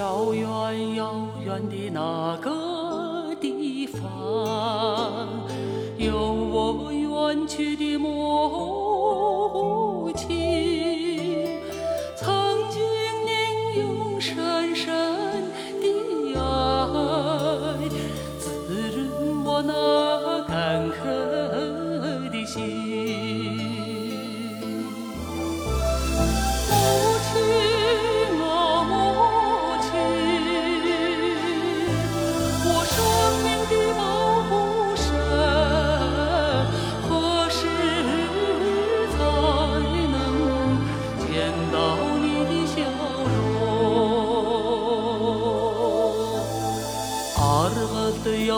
遥远遥远的那个地方，有我远去的母亲。曾经您用深深的爱，滋润我那干渴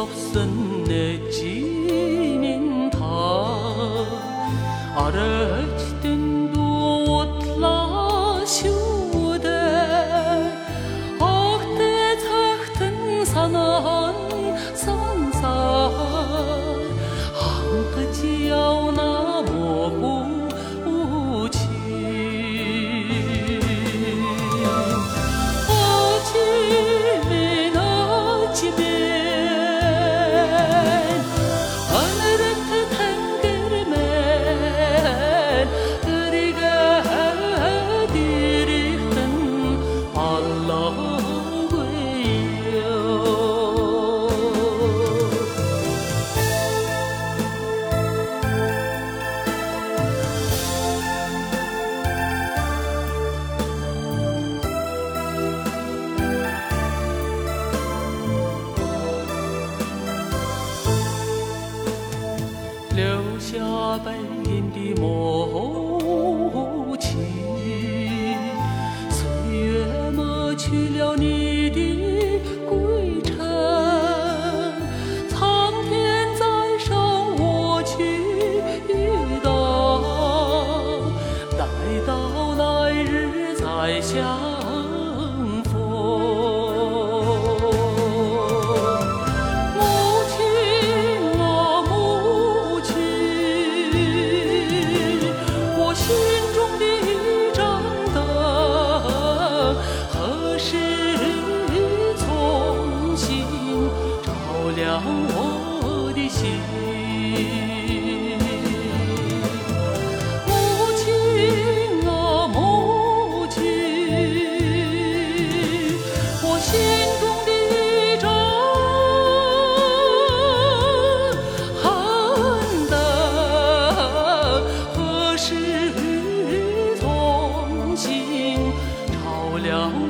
陌生的居民塔，阿拉的。留下背影的母亲，岁月抹去了你的归程，苍天在上，我去遇到，待到来日再相了